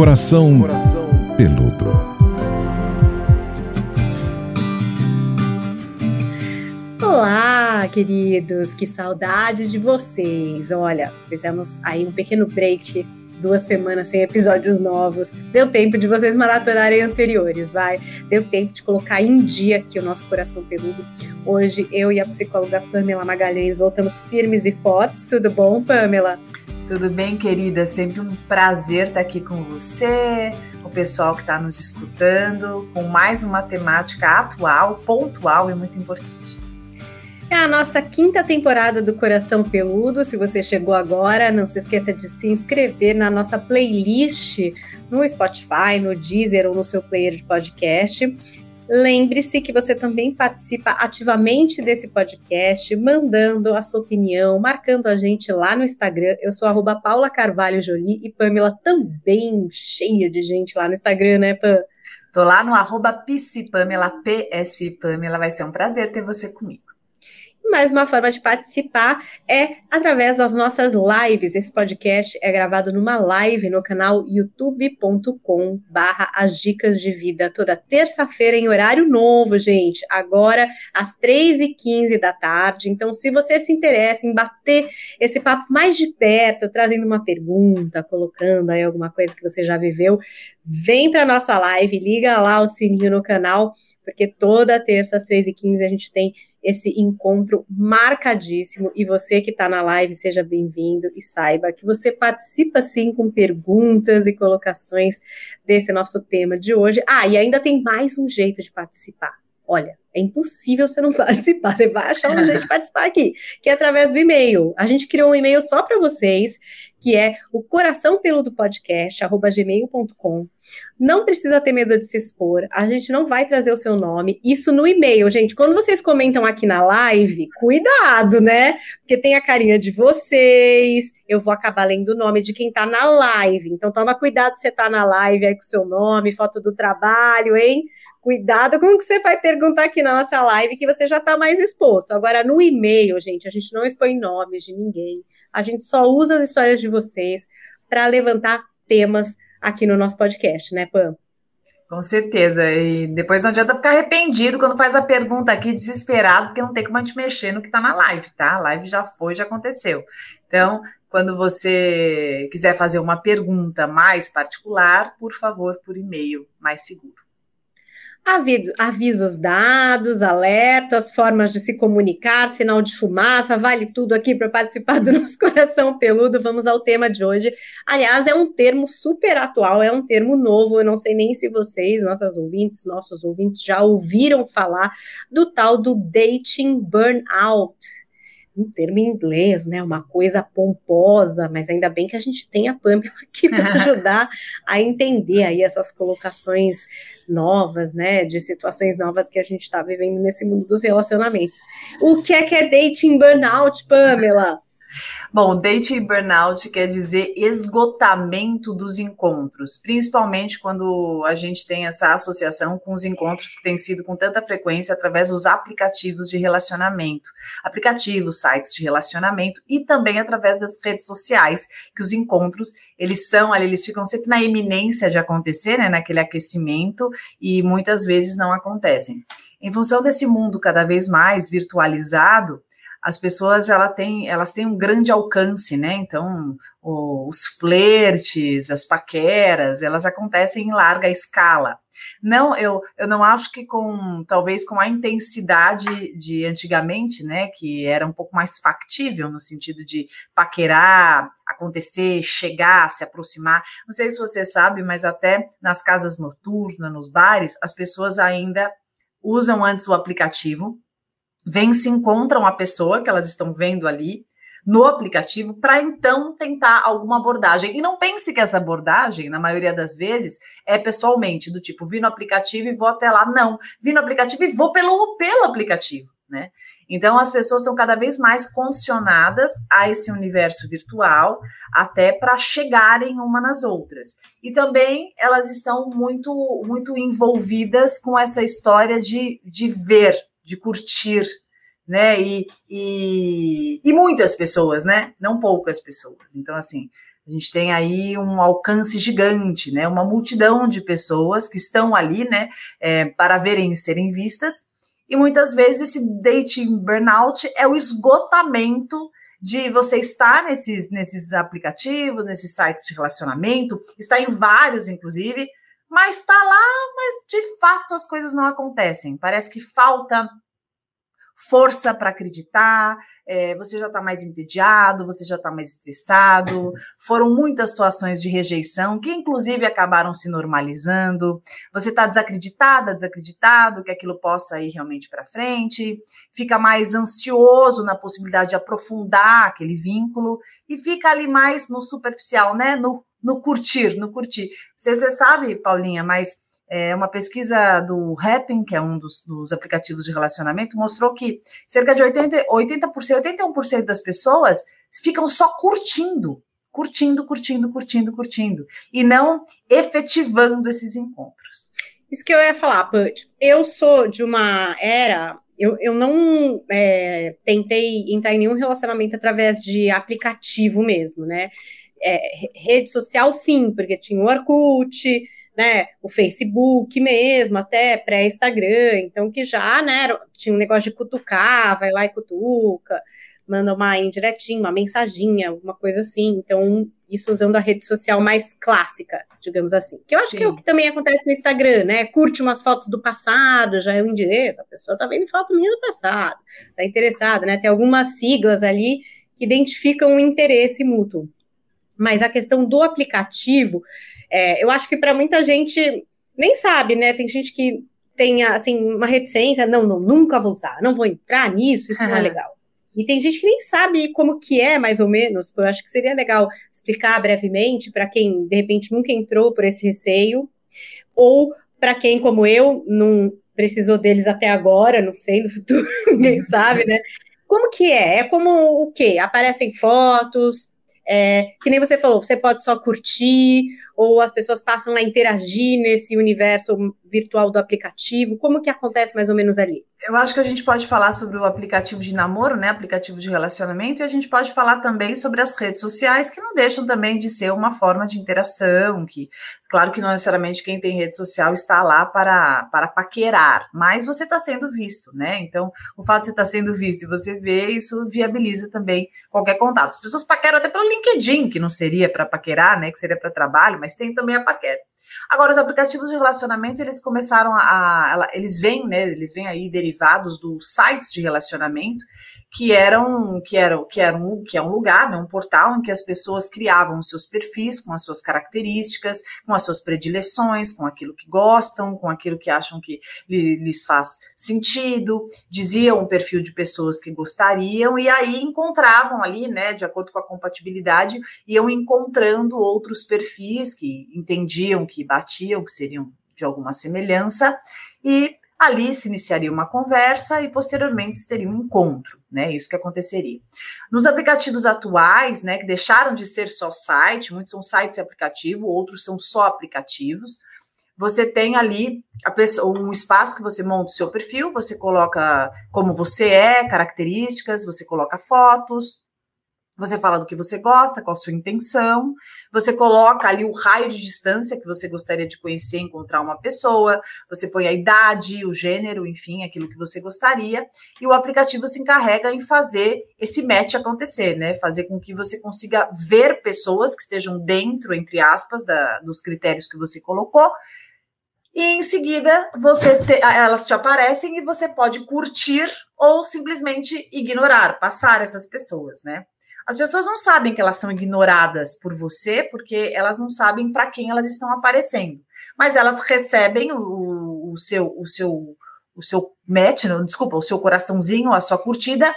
Coração Peludo. Olá, queridos, que saudade de vocês. Olha, fizemos aí um pequeno break, duas semanas sem episódios novos. Deu tempo de vocês maratonarem anteriores, vai? Deu tempo de colocar em dia aqui o nosso coração peludo. Hoje eu e a psicóloga Pamela Magalhães voltamos firmes e fortes. Tudo bom, Pamela? Tudo bem, querida? Sempre um prazer estar aqui com você, o pessoal que está nos escutando, com mais uma temática atual, pontual e muito importante. É a nossa quinta temporada do Coração Peludo. Se você chegou agora, não se esqueça de se inscrever na nossa playlist no Spotify, no Deezer ou no seu player de podcast. Lembre-se que você também participa ativamente desse podcast, mandando a sua opinião, marcando a gente lá no Instagram. Eu sou arroba Paula Carvalho Jolie e Pamela também cheia de gente lá no Instagram, né, Pam? Tô lá no arroba Pamela, PS Pamela. Vai ser um prazer ter você comigo. Mais uma forma de participar é através das nossas lives. Esse podcast é gravado numa live no canal youtube.com barra as dicas de vida, toda terça-feira em horário novo, gente. Agora, às 3h15 da tarde. Então, se você se interessa em bater esse papo mais de perto, trazendo uma pergunta, colocando aí alguma coisa que você já viveu, vem para nossa live, liga lá o sininho no canal, porque toda terça às 3h15 a gente tem esse encontro marcadíssimo. E você que está na live, seja bem-vindo e saiba que você participa sim com perguntas e colocações desse nosso tema de hoje. Ah, e ainda tem mais um jeito de participar. Olha, é impossível você não participar. Você vai achar um jeito de participar aqui, que é através do e-mail. A gente criou um e-mail só para vocês, que é o coração peludo podcast, gmail.com. Não precisa ter medo de se expor. A gente não vai trazer o seu nome. Isso no e-mail, gente. Quando vocês comentam aqui na live, cuidado, né? Porque tem a carinha de vocês. Eu vou acabar lendo o nome de quem tá na live. Então toma cuidado se você tá na live aí com o seu nome, foto do trabalho, hein? Cuidado com o que você vai perguntar aqui na nossa live, que você já está mais exposto. Agora, no e-mail, gente, a gente não expõe nomes de ninguém. A gente só usa as histórias de vocês para levantar temas aqui no nosso podcast, né, Pam? Com certeza. E depois não adianta ficar arrependido quando faz a pergunta aqui, desesperado, porque não tem como a gente mexer no que está na live, tá? A live já foi, já aconteceu. Então, quando você quiser fazer uma pergunta mais particular, por favor, por e-mail, mais seguro avisos dados, alertas, formas de se comunicar, sinal de fumaça, vale tudo aqui para participar do nosso coração peludo. Vamos ao tema de hoje. Aliás, é um termo super atual, é um termo novo. Eu não sei nem se vocês, nossas ouvintes, nossos ouvintes, já ouviram falar do tal do dating burnout um termo em inglês, né? Uma coisa pomposa, mas ainda bem que a gente tem a Pamela aqui para ajudar a entender aí essas colocações novas, né? De situações novas que a gente está vivendo nesse mundo dos relacionamentos. O que é que é dating burnout, Pamela? Bom, date burnout quer dizer esgotamento dos encontros, principalmente quando a gente tem essa associação com os encontros que têm sido com tanta frequência através dos aplicativos de relacionamento, aplicativos, sites de relacionamento e também através das redes sociais, que os encontros, eles são ali, eles ficam sempre na eminência de acontecer, né, naquele aquecimento e muitas vezes não acontecem. Em função desse mundo cada vez mais virtualizado, as pessoas ela tem, elas têm um grande alcance, né? Então, o, os flertes, as paqueras, elas acontecem em larga escala. Não, eu, eu não acho que com, talvez com a intensidade de antigamente, né, que era um pouco mais factível no sentido de paquerar, acontecer, chegar, se aproximar. Não sei se você sabe, mas até nas casas noturnas, nos bares, as pessoas ainda usam antes o aplicativo vêm se encontram a pessoa que elas estão vendo ali no aplicativo para então tentar alguma abordagem. E não pense que essa abordagem, na maioria das vezes, é pessoalmente, do tipo, vi no aplicativo e vou até lá. Não, vi no aplicativo e vou pelo, pelo aplicativo, né? Então, as pessoas estão cada vez mais condicionadas a esse universo virtual, até para chegarem uma nas outras. E também elas estão muito, muito envolvidas com essa história de, de ver de curtir, né? E, e, e, muitas pessoas, né? Não poucas pessoas. Então, assim, A gente tem aí um alcance gigante, né? Uma multidão de pessoas que estão ali, né? É, para verem e serem vistas. E muitas vezes esse dating burnout é o esgotamento de você estar nesses, nesses aplicativos, nesses sites de relacionamento, está em vários, inclusive, mas está lá, mas de fato as coisas não acontecem. Parece que falta força para acreditar, é, você já está mais entediado, você já está mais estressado. Foram muitas situações de rejeição que, inclusive, acabaram se normalizando. Você está desacreditada, desacreditado que aquilo possa ir realmente para frente, fica mais ansioso na possibilidade de aprofundar aquele vínculo e fica ali mais no superficial, né? No, no curtir, no curtir. Você, você sabe, Paulinha, mas é, uma pesquisa do Happn, que é um dos, dos, aplicativos de relacionamento, mostrou que cerca de 80%, 80% 81% das pessoas ficam só curtindo, curtindo, curtindo, curtindo, curtindo, e não efetivando esses encontros. Isso que eu ia falar, Put. Eu sou de uma era. Eu, eu não é, tentei entrar em nenhum relacionamento através de aplicativo mesmo, né? É, rede social, sim, porque tinha o Orkut, né, o Facebook mesmo, até pré-Instagram, então que já, né, tinha um negócio de cutucar, vai lá e cutuca, manda uma indiretinha, uma mensaginha, alguma coisa assim, então isso usando a rede social mais clássica, digamos assim, que eu acho Sim. que é o que também acontece no Instagram, né, curte umas fotos do passado, já é um endereço, a pessoa tá vendo foto minha do passado, tá interessada, né, tem algumas siglas ali que identificam um interesse mútuo, mas a questão do aplicativo, é, eu acho que para muita gente nem sabe, né? Tem gente que tem assim uma reticência, não, não, nunca vou usar, não vou entrar nisso, isso não é legal. E tem gente que nem sabe como que é, mais ou menos. Eu acho que seria legal explicar brevemente para quem de repente nunca entrou por esse receio, ou para quem, como eu, não precisou deles até agora, não sei, no futuro, ninguém sabe, né? Como que é? É como o quê? Aparecem fotos, é, que nem você falou, você pode só curtir, ou as pessoas passam a interagir nesse universo virtual do aplicativo? Como que acontece mais ou menos ali? Eu acho que a gente pode falar sobre o aplicativo de namoro, né? Aplicativo de relacionamento, e a gente pode falar também sobre as redes sociais, que não deixam também de ser uma forma de interação, que, claro que não necessariamente quem tem rede social está lá para, para paquerar, mas você está sendo visto, né? Então, o fato de você estar tá sendo visto e você ver, isso viabiliza também qualquer contato. As pessoas paqueram até pelo LinkedIn, que não seria para paquerar, né? Que seria para trabalho, mas tem também a paquera. Agora, os aplicativos de relacionamento, eles começaram a, a, eles vêm, né, eles vêm aí derivados dos sites de relacionamento, que eram, que eram, que eram, que é um lugar, né, um portal em que as pessoas criavam os seus perfis com as suas características, com as suas predileções, com aquilo que gostam, com aquilo que acham que lhes faz sentido, diziam um perfil de pessoas que gostariam e aí encontravam ali, né, de acordo com a compatibilidade, iam encontrando outros perfis que entendiam que batiam, que seriam de alguma semelhança e ali se iniciaria uma conversa e posteriormente se teria um encontro né? Isso que aconteceria. Nos aplicativos atuais, né, que deixaram de ser só site, muitos são sites e aplicativo, outros são só aplicativos. Você tem ali pessoa, um espaço que você monta o seu perfil, você coloca como você é, características, você coloca fotos, você fala do que você gosta, qual a sua intenção, você coloca ali o raio de distância que você gostaria de conhecer, encontrar uma pessoa, você põe a idade, o gênero, enfim, aquilo que você gostaria, e o aplicativo se encarrega em fazer esse match acontecer, né? Fazer com que você consiga ver pessoas que estejam dentro, entre aspas, da, dos critérios que você colocou, e em seguida você te, elas te aparecem e você pode curtir ou simplesmente ignorar, passar essas pessoas, né? As pessoas não sabem que elas são ignoradas por você, porque elas não sabem para quem elas estão aparecendo. Mas elas recebem o, o, seu, o seu, o seu match, não, desculpa, o seu coraçãozinho, a sua curtida,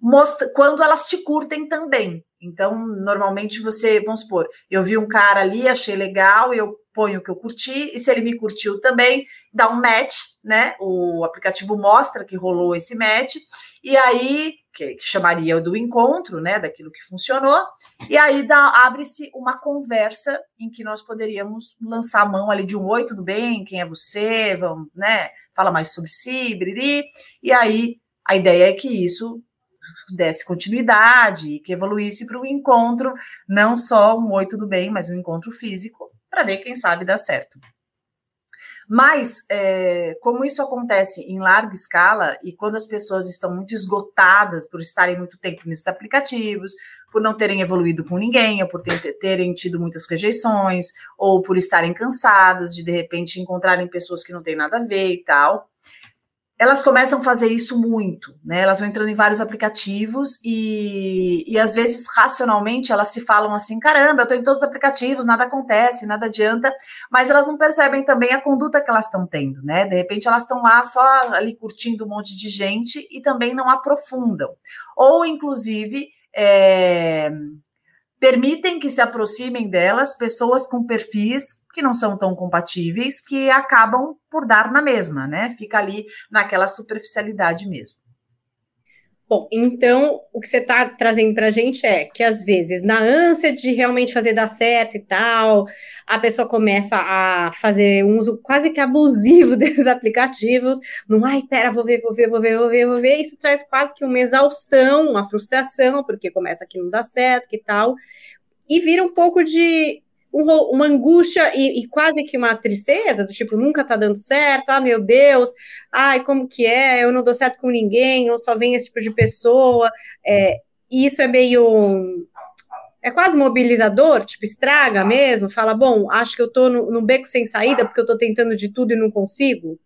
mostra, quando elas te curtem também. Então, normalmente você, vamos supor, eu vi um cara ali, achei legal, eu ponho o que eu curti, e se ele me curtiu também, dá um match, né? O aplicativo mostra que rolou esse match, e aí que, chamaria do encontro, né, daquilo que funcionou, e aí abre-se uma conversa em que nós poderíamos lançar a mão ali de um oi, tudo bem, quem é você, vamos, né, fala mais sobre si, briri, e aí a ideia é que isso desse continuidade, que evoluísse para um encontro, não só um oi, tudo bem, mas um encontro físico, para ver quem sabe dar certo. Mas, é, como isso acontece em larga escala e quando as pessoas estão muito esgotadas por estarem muito tempo nesses aplicativos, por não terem evoluído com ninguém, ou por ter, terem tido muitas rejeições, ou por estarem cansadas de de repente encontrarem pessoas que não têm nada a ver e tal elas começam a fazer isso muito, né? Elas vão entrando em vários aplicativos e, e às vezes, racionalmente, elas se falam assim: caramba, eu estou em todos os aplicativos, nada acontece, nada adianta, mas elas não percebem também a conduta que elas estão tendo, né? De repente, elas estão lá só ali curtindo um monte de gente e também não aprofundam. Ou, inclusive, é, permitem que se aproximem delas pessoas com perfis que não são tão compatíveis, que acabam por dar na mesma, né? Fica ali naquela superficialidade mesmo. Bom, então o que você está trazendo para a gente é que às vezes, na ânsia de realmente fazer dar certo e tal, a pessoa começa a fazer um uso quase que abusivo desses aplicativos, não, ai, pera, vou ver, vou ver, vou ver, vou ver, vou ver, isso traz quase que uma exaustão, uma frustração, porque começa que não dá certo, que tal, e vira um pouco de uma angústia e, e, quase que uma tristeza, do tipo, nunca tá dando certo, ah, meu Deus, ai, como que é, eu não dou certo com ninguém, eu só venho esse tipo de pessoa, é, e isso é meio, é quase mobilizador, tipo, estraga mesmo, fala, bom, acho que eu tô no, no beco sem saída, porque eu tô tentando de tudo e não consigo?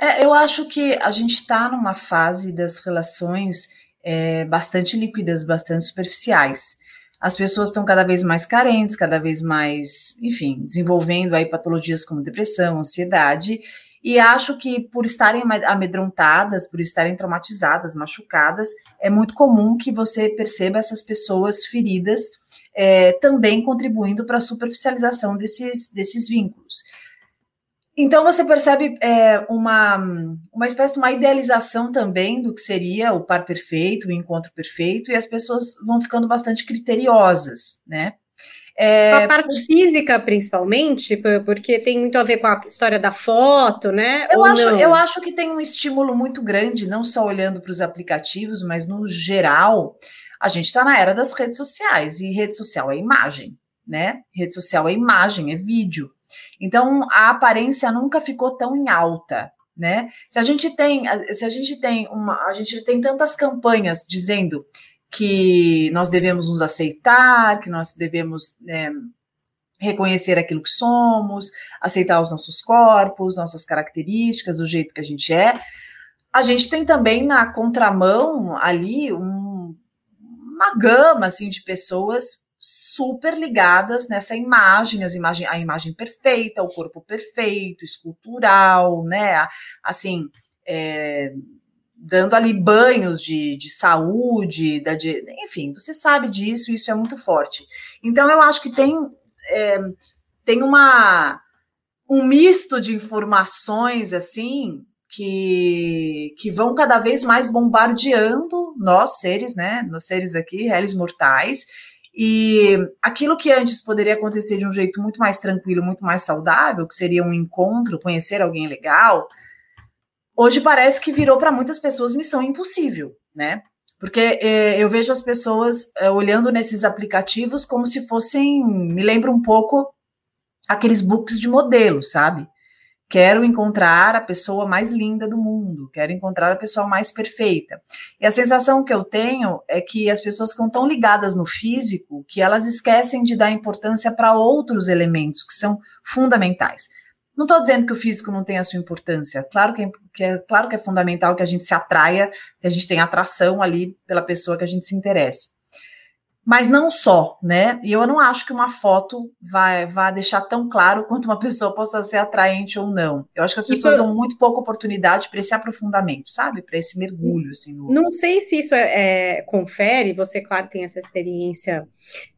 É, eu acho que a gente está numa fase das relações é, bastante líquidas, bastante superficiais as pessoas estão cada vez mais carentes, cada vez mais, enfim, desenvolvendo aí patologias como depressão, ansiedade, e acho que por estarem amedrontadas, por estarem traumatizadas, machucadas, é muito comum que você perceba essas pessoas feridas é, também contribuindo para a superficialização desses, desses vínculos. Então você percebe é, uma, uma espécie de uma idealização também do que seria o par perfeito, o encontro perfeito, e as pessoas vão ficando bastante criteriosas, né? É, a parte física, principalmente, porque tem muito a ver com a história da foto, né? Eu, acho, eu acho que tem um estímulo muito grande, não só olhando para os aplicativos, mas no geral, a gente está na era das redes sociais, e rede social é imagem, né? Rede social é imagem, é vídeo. Então, a aparência nunca ficou tão em alta, né? Se a gente tem, se a gente tem uma, a gente tem tantas campanhas dizendo que nós devemos nos aceitar, que nós devemos é, reconhecer aquilo que somos, aceitar os nossos corpos, nossas características, o jeito que a gente é. A gente tem também na contramão ali um, uma gama assim de pessoas super ligadas nessa imagem, as imagem, a imagem perfeita, o corpo perfeito, escultural, né? Assim, é, dando ali banhos de, de saúde, da, de, enfim, você sabe disso, isso é muito forte. Então, eu acho que tem, é, tem uma, um misto de informações, assim, que, que vão cada vez mais bombardeando nós, seres, né, nós seres aqui, réis mortais, e aquilo que antes poderia acontecer de um jeito muito mais tranquilo, muito mais saudável, que seria um encontro, conhecer alguém legal, hoje parece que virou para muitas pessoas missão impossível, né? Porque é, eu vejo as pessoas é, olhando nesses aplicativos como se fossem, me lembra um pouco aqueles books de modelo, sabe? Quero encontrar a pessoa mais linda do mundo, quero encontrar a pessoa mais perfeita. E a sensação que eu tenho é que as pessoas ficam tão ligadas no físico que elas esquecem de dar importância para outros elementos que são fundamentais. Não estou dizendo que o físico não tem a sua importância. Claro que é, que é, claro que é fundamental que a gente se atraia, que a gente tenha atração ali pela pessoa que a gente se interesse mas não só, né? E eu não acho que uma foto vai, vai deixar tão claro quanto uma pessoa possa ser atraente ou não. Eu acho que as pessoas dão muito pouca oportunidade para esse aprofundamento, sabe? Para esse mergulho. Assim, no... Não sei se isso é, é, confere, você, claro, tem essa experiência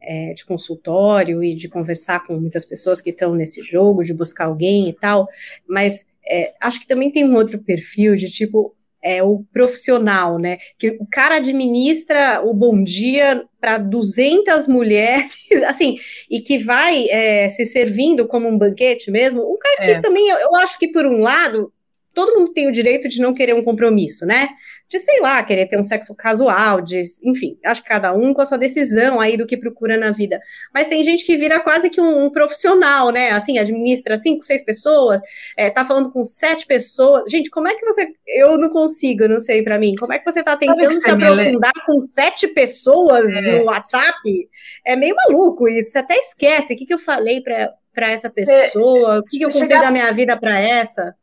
é, de consultório e de conversar com muitas pessoas que estão nesse jogo, de buscar alguém e tal, mas é, acho que também tem um outro perfil de tipo, é o profissional, né? Que o cara administra o bom dia para 200 mulheres, assim, e que vai é, se servindo como um banquete mesmo. Um cara que é. também, eu, eu, acho que por um lado, todo mundo tem o direito de não querer um compromisso, né? De, sei lá, querer ter um sexo casual, de, enfim, acho que cada um com a sua decisão aí do que procura na vida. Mas tem gente que vira quase que um, um profissional, né? Assim, administra cinco, seis pessoas, é, tá falando com sete pessoas. Gente, como é que você. Eu não consigo, não sei para mim. Como é que você tá tentando se aprofundar com sete pessoas é. no WhatsApp? É meio maluco isso. Você até esquece o que, que eu falei para essa pessoa, o que, que eu contei chegar... da minha vida para essa.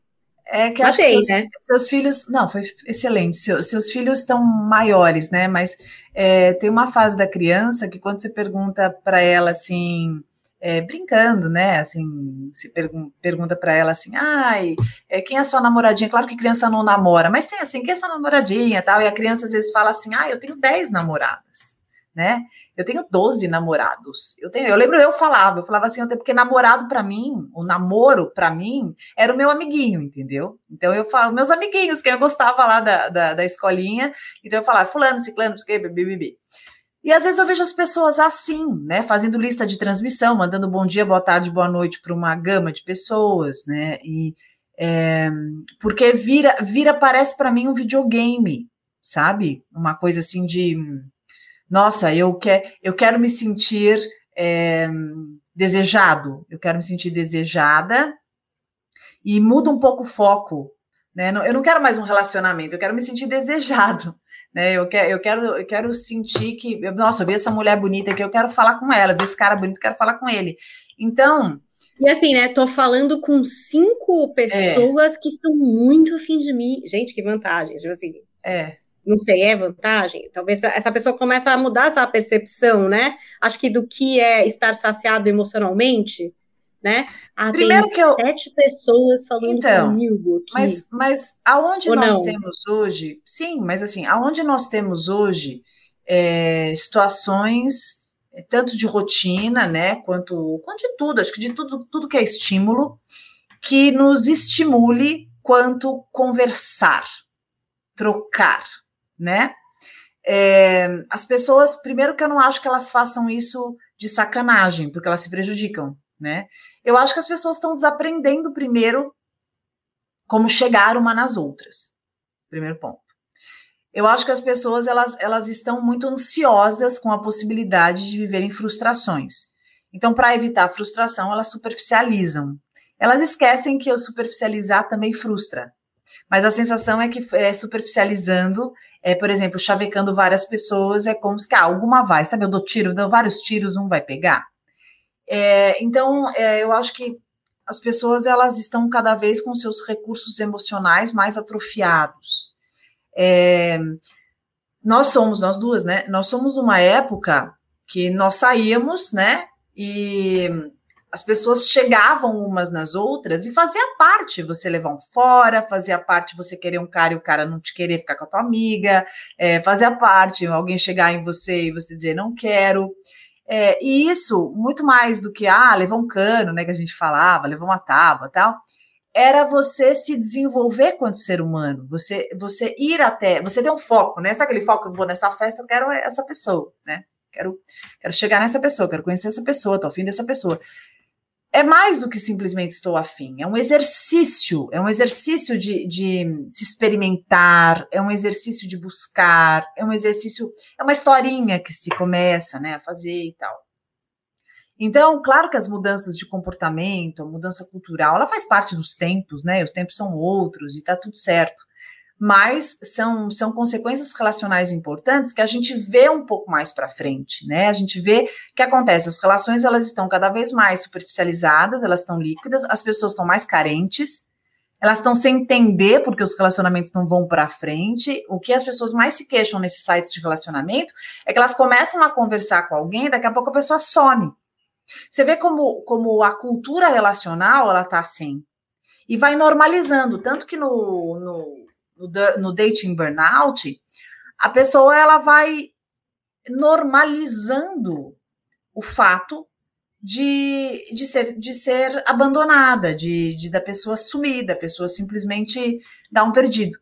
É que Matei, seus, né? seus, filhos. Não, foi excelente. Seus, seus filhos estão maiores, né? Mas é, tem uma fase da criança que quando você pergunta para ela assim. É, brincando, né? Assim, se pergun pergunta para ela assim, ai, é, quem é a sua namoradinha? Claro que criança não namora, mas tem assim, quem é essa namoradinha tal? E a criança às vezes fala assim, ah, eu tenho 10 namoradas, né? Eu tenho 12 namorados. Eu tenho, eu lembro eu falava, eu falava assim, porque namorado para mim, o namoro para mim era o meu amiguinho, entendeu? Então eu falo, meus amiguinhos, que eu gostava lá da, da, da escolinha, então eu falava, fulano, ciclano, bibi. E às vezes eu vejo as pessoas assim, né, fazendo lista de transmissão, mandando bom dia, boa tarde, boa noite para uma gama de pessoas, né? E é, porque vira, vira parece para mim um videogame, sabe? Uma coisa assim de nossa, eu, quer, eu quero me sentir é, desejado, eu quero me sentir desejada e muda um pouco o foco. Né? Eu não quero mais um relacionamento, eu quero me sentir desejado. Né? Eu, quero, eu, quero, eu quero sentir que, nossa, eu vi essa mulher bonita aqui, eu quero falar com ela, vi esse cara bonito, eu quero falar com ele. Então, e assim, né? Tô falando com cinco pessoas é. que estão muito afim de mim. Gente, que vantagem. Tipo assim. É não sei, é vantagem? Talvez essa pessoa comece a mudar essa percepção, né? Acho que do que é estar saciado emocionalmente, né? Ah, Primeiro que eu... sete pessoas falando então, comigo aqui. Mas, mas aonde Ou nós não? temos hoje, sim, mas assim, aonde nós temos hoje é, situações é, tanto de rotina, né, quanto, quanto de tudo, acho que de tudo, tudo que é estímulo, que nos estimule quanto conversar, trocar, né? É, as pessoas, primeiro que eu não acho que elas façam isso de sacanagem, porque elas se prejudicam, né? Eu acho que as pessoas estão desaprendendo primeiro como chegar uma nas outras. Primeiro ponto. Eu acho que as pessoas elas, elas estão muito ansiosas com a possibilidade de viverem frustrações. Então, para evitar a frustração, elas superficializam. Elas esquecem que o superficializar também frustra. Mas a sensação é que é, superficializando, é, por exemplo, chavecando várias pessoas, é como se ah, alguma vai, sabe? Eu dou tiro, dou vários tiros, um vai pegar. É, então, é, eu acho que as pessoas elas estão cada vez com seus recursos emocionais mais atrofiados. É, nós somos, nós duas, né? Nós somos numa época que nós saíamos, né? E as pessoas chegavam umas nas outras e fazia parte você levar um fora, fazia parte você querer um cara e o cara não te querer ficar com a tua amiga, é, fazia parte alguém chegar em você e você dizer não quero. É, e isso, muito mais do que, ah, levar um cano, né, que a gente falava, levar uma tábua tal, era você se desenvolver quanto ser humano, você você ir até, você ter um foco, né? Sabe aquele foco, eu vou nessa festa, eu quero essa pessoa, né? Quero, quero chegar nessa pessoa, quero conhecer essa pessoa, tô afim dessa pessoa é mais do que simplesmente estou afim, é um exercício, é um exercício de, de, se experimentar, é um exercício de buscar, é um exercício, é uma historinha que se começa né, a fazer e tal. Então, claro que as mudanças de comportamento, a mudança cultural, ela faz parte dos tempos, né? Os tempos são outros e tá tudo certo mas são, são consequências relacionais importantes que a gente vê um pouco mais para frente, né? A gente vê que acontece, as relações elas estão cada vez mais superficializadas, elas estão líquidas, as pessoas estão mais carentes, elas estão sem entender porque os relacionamentos não vão para frente. O que as pessoas mais se queixam nesses sites de relacionamento é que elas começam a conversar com alguém, daqui a pouco a pessoa some. Você vê como, como a cultura relacional ela tá assim. E vai normalizando, tanto que no, no no, no dating burnout, a pessoa ela vai normalizando o fato de, de, ser, de ser abandonada, de, de da pessoa sumir, da pessoa simplesmente dar um perdido.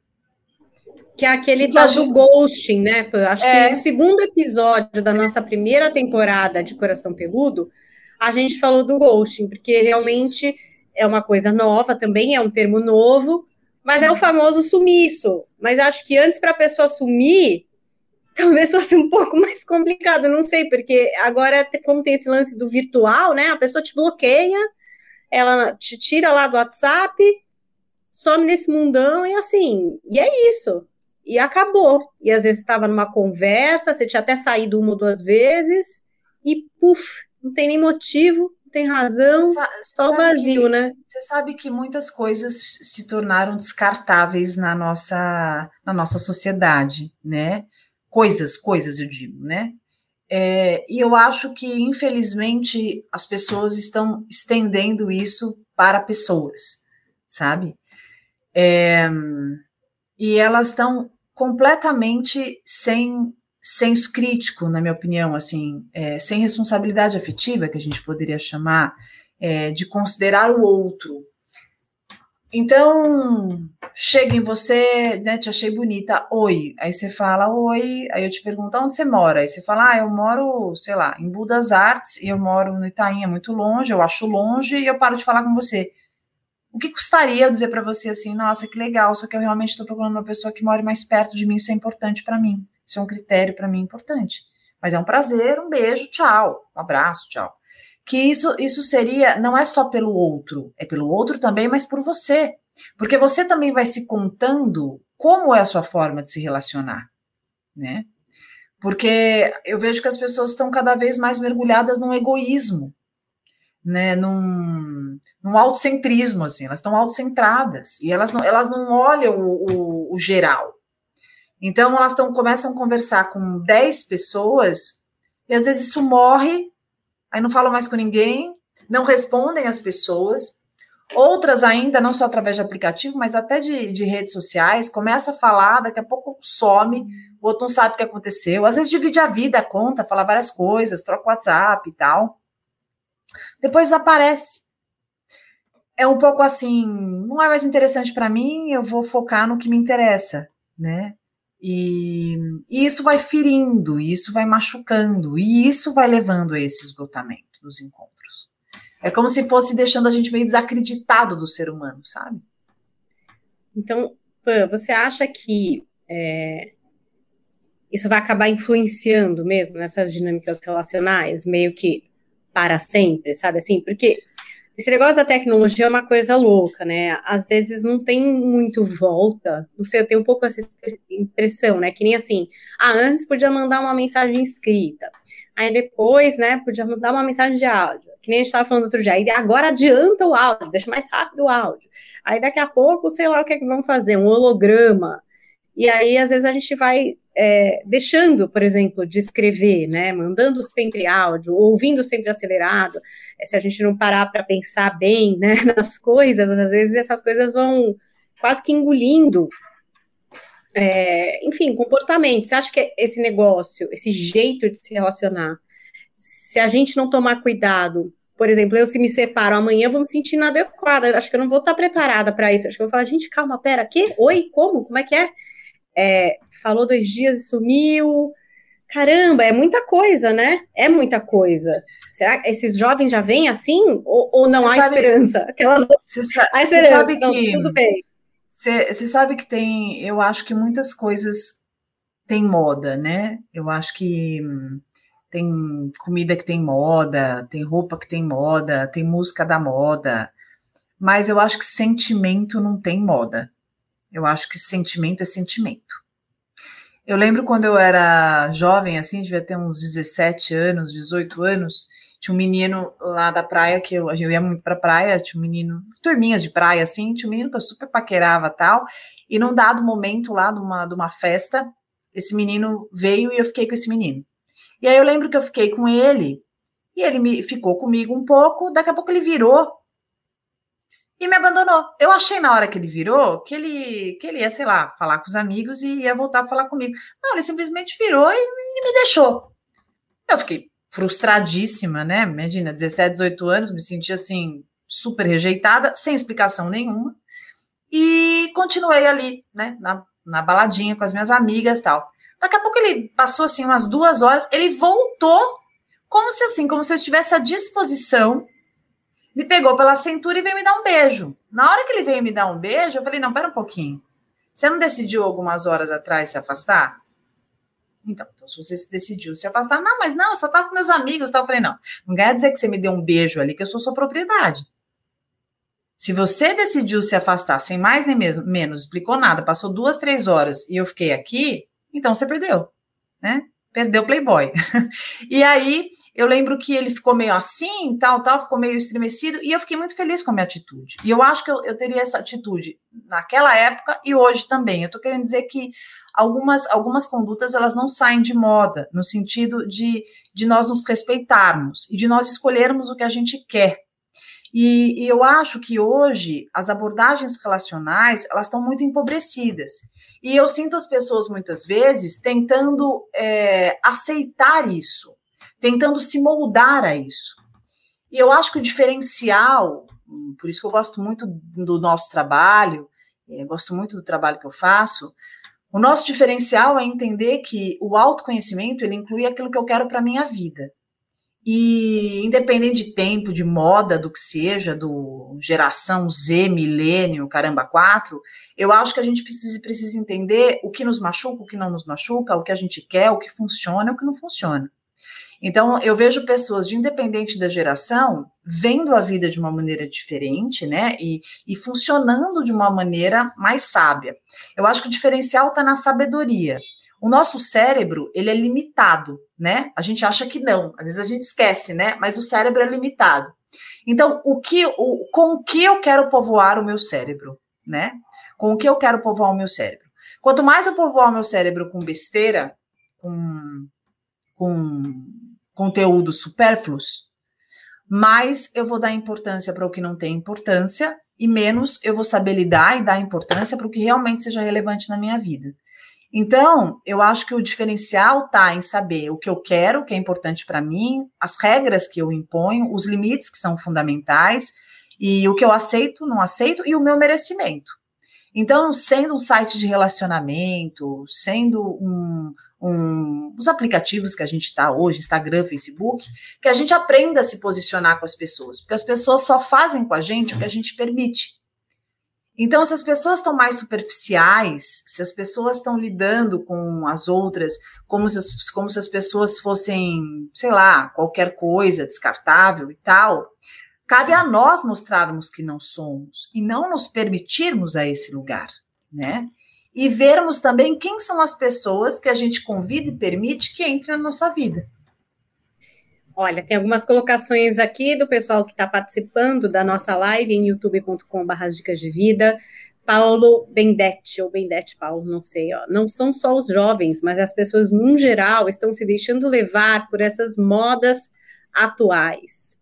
Que é aquele tal do ghosting, né? Acho é. que no segundo episódio da nossa primeira temporada de Coração Peludo, a gente falou do ghosting, porque realmente é uma coisa nova também, é um termo novo, Mas é o famoso sumiço. Mas acho que antes para a pessoa sumir, talvez fosse um pouco mais complicado, não sei, porque agora, como tem esse lance do virtual, né? A pessoa te bloqueia, ela te tira lá do WhatsApp, some nesse mundão e assim, e é isso. E acabou. E às vezes estava numa conversa, você tinha até saído uma ou duas vezes, e puf, não tem nem motivo, tem razão, sa só vazio, que, né? Você sabe que muitas coisas se tornaram descartáveis na nossa, na nossa sociedade, né? Coisas, coisas eu digo, né? É, e eu acho que, infelizmente, as pessoas estão estendendo isso para pessoas, sabe? É, e elas estão completamente sem senso crítico, na minha opinião, assim, é, sem responsabilidade afetiva, que a gente poderia chamar, é, de considerar o outro. Então, chega em você, né, te achei bonita, oi, aí você fala oi, aí eu te pergunto onde você mora, aí você fala, ah, eu moro, sei lá, em Budas Artes, e eu moro no Itaim, é muito longe, eu acho longe, e eu paro de falar com você. O que custaria eu dizer para você assim, nossa, que legal, só que eu realmente estou procurando uma pessoa que more mais perto de mim, isso é importante para mim. Isso é um critério para mim importante. Mas é um prazer, um beijo, tchau, um abraço, tchau. Que isso, isso seria, não é só pelo outro, é pelo outro também, mas por você. Porque você também vai se contando como é a sua forma de se relacionar, né? Porque eu vejo que as pessoas estão cada vez mais mergulhadas no egoísmo, né, num, num autocentrismo, assim, elas estão autocentradas e elas não, elas não olham o, o, o geral. Então, elas tão, começam a conversar com 10 pessoas e às vezes isso morre, aí não falam mais com ninguém, não respondem às pessoas. Outras ainda, não só através de aplicativo, mas até de, de redes sociais, começa a falar, daqui a pouco some, o outro não sabe o que aconteceu. Às vezes divide a vida, conta, fala várias coisas, troca WhatsApp e tal. Depois desaparece. É um pouco assim, não é mais interessante para mim, eu vou focar no que me interessa, né? E, e, isso vai ferindo, isso vai machucando, e isso vai levando a esse esgotamento dos encontros. É como se fosse deixando a gente meio desacreditado do ser humano, sabe? Então, Pan, você acha que é, isso vai acabar influenciando mesmo nessas dinâmicas relacionais, meio que para sempre, sabe assim? Porque esse negócio da tecnologia é uma coisa louca, né? Às vezes não tem muito volta. Você tem um pouco essa impressão, né? Que nem assim, ah, antes podia mandar uma mensagem escrita. Aí depois, né, podia mandar uma mensagem de áudio, que nem a gente estava falando outro dia. Aí agora adianta o áudio, deixa mais rápido o áudio. Aí daqui a pouco, sei lá o que é que vão fazer, um holograma. E aí, às vezes, a gente vai é, deixando, por exemplo, de escrever, né, mandando sempre áudio, ouvindo sempre acelerado, é, se a gente não parar para pensar bem, né, nas coisas, às vezes essas coisas vão quase que engolindo, é, enfim, comportamento. Você acha que esse negócio, esse jeito de se relacionar, se a gente não tomar cuidado, por exemplo, eu se me separo amanhã, eu vou me sentir inadequada, acho que eu não vou estar preparada para isso, acho que eu vou falar, gente, calma, pera, quê? Oi, como? Como é que é? É, falou dois dias e sumiu. Caramba, é muita coisa, né? É muita coisa. Será que esses jovens já vêm assim? Ou, ou não há sabe, esperança? Aquelas... Você, sa há esperança. sabe que. Tudo bem. Você sabe que tem. Eu acho que muitas coisas têm moda, né? Eu acho que hum, tem comida que tem moda, tem roupa que tem moda, tem música da moda. Mas eu acho que sentimento não tem moda. Eu acho que sentimento é sentimento. Eu lembro quando eu era jovem, assim, devia ter uns 17 anos, 18 anos, tinha um menino lá da praia, que eu, eu ia muito pra praia, tinha um menino, turminhas de praia, assim, tinha um menino que eu super paquerava tal, e num dado momento lá de uma, de uma festa, esse menino veio e eu fiquei com esse menino. E aí eu lembro que eu fiquei com ele, e ele me ficou comigo um pouco, daqui a pouco ele virou e me abandonou. Eu achei na hora que ele virou que ele, que ele ia, sei lá, falar com os amigos e ia voltar a falar comigo. Não, ele simplesmente virou e, e me deixou. Eu fiquei frustradíssima, né? Imagina, 17, 18 anos, me senti assim, super rejeitada, sem explicação nenhuma. E continuei ali, né, na, na baladinha com as minhas amigas tal. Daqui a pouco ele passou assim umas duas horas, ele voltou como se assim, como se eu estivesse à disposição me pegou pela cintura e veio me dar um beijo. Na hora que ele veio me dar um beijo, eu falei: não, pera um pouquinho. Você não decidiu algumas horas atrás se afastar? Então, então, se você decidiu se afastar, não, mas não, eu só tava com meus amigos. Tá? Eu falei, não, não quer dizer que você me deu um beijo ali, que eu sou sua propriedade. Se você decidiu se afastar sem mais nem mesmo, menos, explicou nada, passou duas, três horas e eu fiquei aqui, então você perdeu, né? Perdeu Playboy. e aí eu lembro que ele ficou meio assim, tal, tal, ficou meio estremecido, e eu fiquei muito feliz com a minha atitude. E eu acho que eu, eu teria essa atitude naquela época e hoje também. Eu tô querendo dizer que algumas, algumas condutas elas não saem de moda, no sentido de, de nós nos respeitarmos e de nós escolhermos o que a gente quer. E, e eu acho que hoje as abordagens relacionais elas estão muito empobrecidas. E eu sinto as pessoas muitas vezes tentando é, aceitar isso tentando se moldar a isso. E eu acho que o diferencial, por isso que eu gosto muito do nosso trabalho, gosto muito do trabalho que eu faço, o nosso diferencial é entender que o autoconhecimento ele inclui aquilo que eu quero para minha vida. E independente de tempo, de moda, do que seja, do geração Z, milênio, caramba, quatro, eu acho que a gente precisa, precisa entender o que nos machuca, o que não nos machuca, o que a gente quer, o que funciona o que não funciona. Então, eu vejo pessoas de independente da geração vendo a vida de uma maneira diferente, né? E, e funcionando de uma maneira mais sábia. Eu acho que o diferencial está na sabedoria. O nosso cérebro, ele é limitado, né? A gente acha que não, às vezes a gente esquece, né? Mas o cérebro é limitado. Então, o que, o, com o que eu quero povoar o meu cérebro, né? Com o que eu quero povoar o meu cérebro? Quanto mais eu povoar o meu cérebro com besteira, com, com conteúdos supérfluos, mais eu vou dar importância para o que não tem importância e menos eu vou saber lidar e dar importância para o que realmente seja relevante na minha vida. Então, eu acho que o diferencial está em saber o que eu quero, o que é importante para mim, as regras que eu imponho, os limites que são fundamentais e o que eu aceito, não aceito e o meu merecimento. Então, sendo um site de relacionamento, sendo um, um, os aplicativos que a gente está hoje, Instagram, Facebook, que a gente aprenda a se posicionar com as pessoas, porque as pessoas só fazem com a gente o que a gente permite. Então, se as pessoas estão mais superficiais, se as pessoas estão lidando com as outras como se as, como se as pessoas fossem, sei lá, qualquer coisa descartável e tal, cabe a nós mostrarmos que não somos e não nos permitirmos a esse lugar, né? E vermos também quem são as pessoas que a gente convida e permite que entrem na nossa vida. Olha, tem algumas colocações aqui do pessoal que está participando da nossa live em youtube.com.br dicas de vida. Paulo Bendetti, ou Bendetti Paulo, não sei, ó. não são só os jovens, mas as pessoas, no geral, estão se deixando levar por essas modas atuais.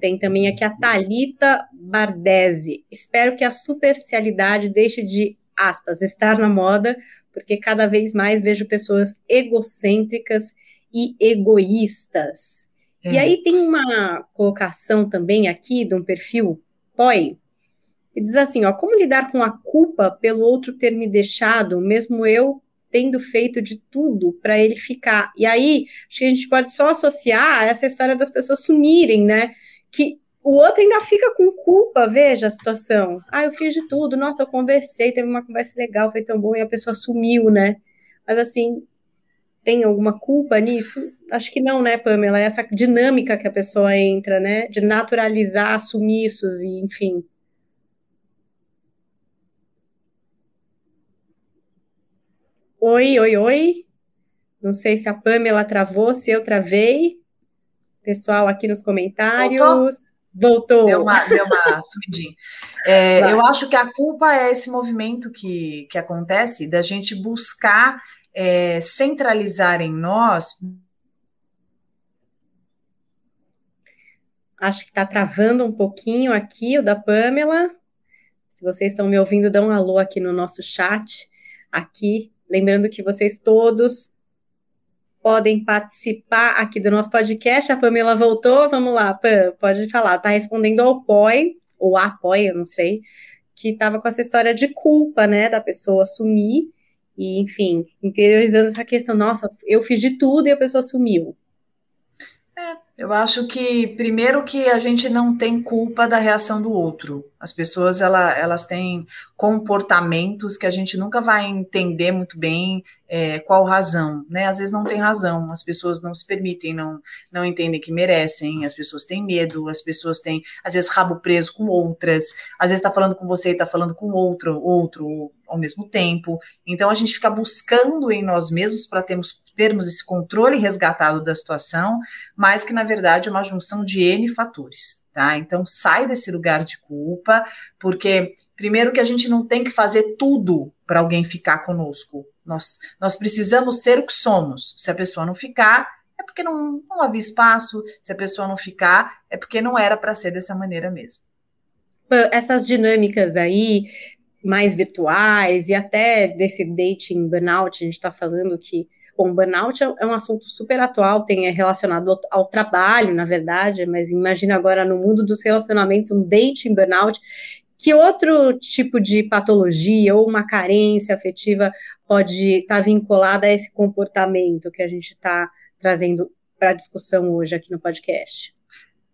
Tem também aqui a Talita Bardesi. Espero que a superficialidade deixe de aspas, estar na moda, porque cada vez mais vejo pessoas egocêntricas e egoístas. É. E aí tem uma colocação também aqui de um perfil POI, que diz assim, ó, como lidar com a culpa pelo outro ter me deixado, mesmo eu tendo feito de tudo para ele ficar. E aí, acho que a gente pode só associar essa história das pessoas sumirem, né? Que o outro ainda fica com culpa, veja a situação. Ah, eu fiz de tudo, nossa, eu conversei, teve uma conversa legal, foi tão bom, e a pessoa sumiu, né? Mas assim, tem alguma culpa nisso? Acho que não, né, Pamela? É essa dinâmica que a pessoa entra, né? De naturalizar sumiços e, enfim. Oi, oi, oi. Não sei se a Pamela travou, se eu travei. Pessoal aqui nos comentários. Voltou? Voltou. Deu uma, deu uma sumidinha. É, eu acho que a culpa é esse movimento que, que acontece da gente buscar é, centralizar em nós. Acho que está travando um pouquinho aqui o da Pamela. Se vocês estão me ouvindo, dão um alô aqui no nosso chat. Aqui, lembrando que vocês todos podem participar aqui do nosso podcast. A Pamela voltou, vamos lá, Pam, pode falar. Está respondendo ao POI, ou APOI, eu não sei, que estava com essa história de culpa, né, da pessoa sumir, e, enfim, interiorizando essa questão, nossa, eu fiz de tudo e a pessoa sumiu. Eu acho que, primeiro, que a gente não tem culpa da reação do outro. As pessoas, ela, elas têm comportamentos que a gente nunca vai entender muito bem é, qual razão, né? Às vezes não tem razão, as pessoas não se permitem, não, não entendem que merecem, as pessoas têm medo, as pessoas têm, às vezes, rabo preso com outras, às vezes está falando com você e está falando com outro, outro ao mesmo tempo. Então, a gente fica buscando em nós mesmos para termos termos esse controle resgatado da situação, mas que na verdade é uma junção de N fatores, tá? Então sai desse lugar de culpa, porque primeiro que a gente não tem que fazer tudo para alguém ficar conosco. Nós, nós precisamos ser o que somos. Se a pessoa não ficar, é porque não, não havia espaço, se a pessoa não ficar, é porque não era para ser dessa maneira mesmo. Essas dinâmicas aí, mais virtuais, e até desse dating burnout, a gente está falando que Bom, burnout é, é um assunto super atual, tem é relacionado ao, ao, trabalho, na verdade, mas imagina agora no mundo dos relacionamentos um dating burnout. Que outro tipo de patologia ou uma carência afetiva pode estar tá vinculada a esse comportamento que a gente está trazendo para a discussão hoje aqui no podcast?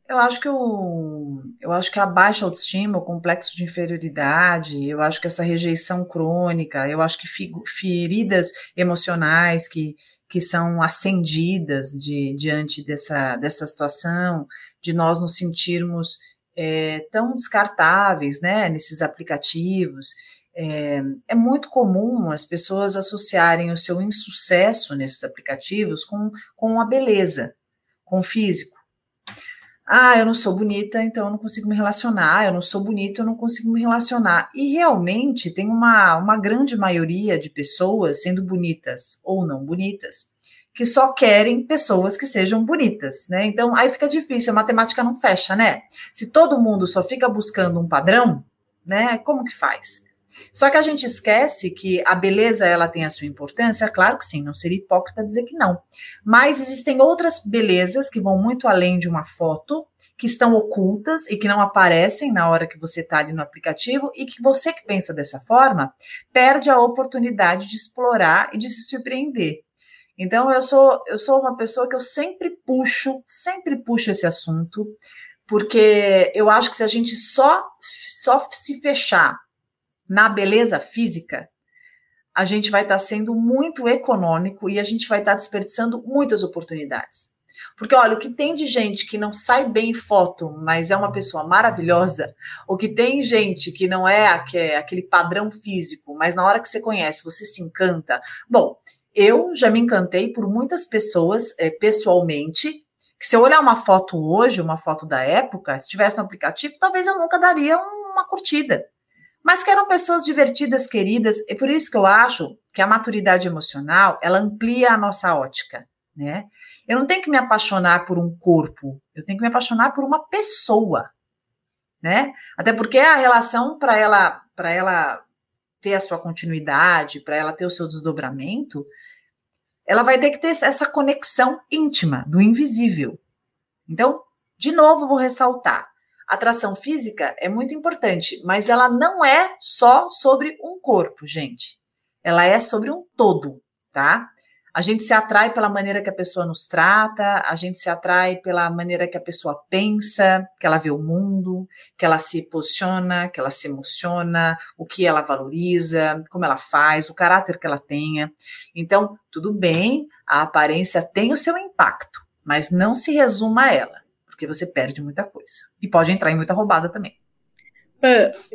Eu acho que o, eu acho que a baixa autoestima, o complexo de inferioridade, eu acho que essa rejeição crônica, eu acho que feridas emocionais que, que são acendidas de, diante dessa, dessa situação, de nós nos sentirmos é, tão descartáveis, né, nesses aplicativos. É, é, muito comum as pessoas associarem o seu insucesso nesses aplicativos com, com a beleza, com o físico. Ah, eu não sou bonita, então eu não consigo me relacionar. Eu não sou bonita, eu não consigo me relacionar. E realmente tem uma, uma grande maioria de pessoas, sendo bonitas ou não bonitas, que só querem pessoas que sejam bonitas, né? Então aí fica difícil, a matemática não fecha, né? Se todo mundo só fica buscando um padrão, né? Como que faz? Só que a gente esquece que a beleza ela tem a sua importância, claro que sim, não seria hipócrita dizer que não. Mas existem outras belezas que vão muito além de uma foto, que estão ocultas e que não aparecem na hora que você está ali no aplicativo e que você que pensa dessa forma perde a oportunidade de explorar e de se surpreender. Então eu sou eu sou uma pessoa que eu sempre puxo, sempre puxo esse assunto, porque eu acho que se a gente só só se fechar na beleza física, a gente vai estar tá sendo muito econômico e a gente vai estar tá desperdiçando muitas oportunidades. Porque olha, o que tem de gente que não sai bem em foto, mas é uma pessoa maravilhosa, o que tem gente que não é aquele padrão físico, mas na hora que você conhece, você se encanta. Bom, eu já me encantei por muitas pessoas é, pessoalmente, que se eu olhar uma foto hoje, uma foto da época, se tivesse no aplicativo, talvez eu nunca daria uma curtida mas que eram pessoas divertidas, queridas, e por isso que eu acho que a maturidade emocional, ela amplia a nossa ótica, né? Eu não tenho que me apaixonar por um corpo, eu tenho que me apaixonar por uma pessoa, né? Até porque a relação para ela, para ela ter a sua continuidade, para ela ter o seu desdobramento, ela vai ter que ter essa conexão íntima do invisível. Então, de novo, vou ressaltar: atração física é muito importante, mas ela não é só sobre um corpo, gente. Ela é sobre um todo, tá? A gente se atrai pela maneira que a pessoa nos trata, a gente se atrai pela maneira que a pessoa pensa, que ela vê o mundo, que ela se posiciona, que ela se emociona, o que ela valoriza, como ela faz, o caráter que ela tenha. Então, tudo bem, a aparência tem o seu impacto, mas não se resuma a ela porque você perde muita coisa. E pode entrar em muita roubada também.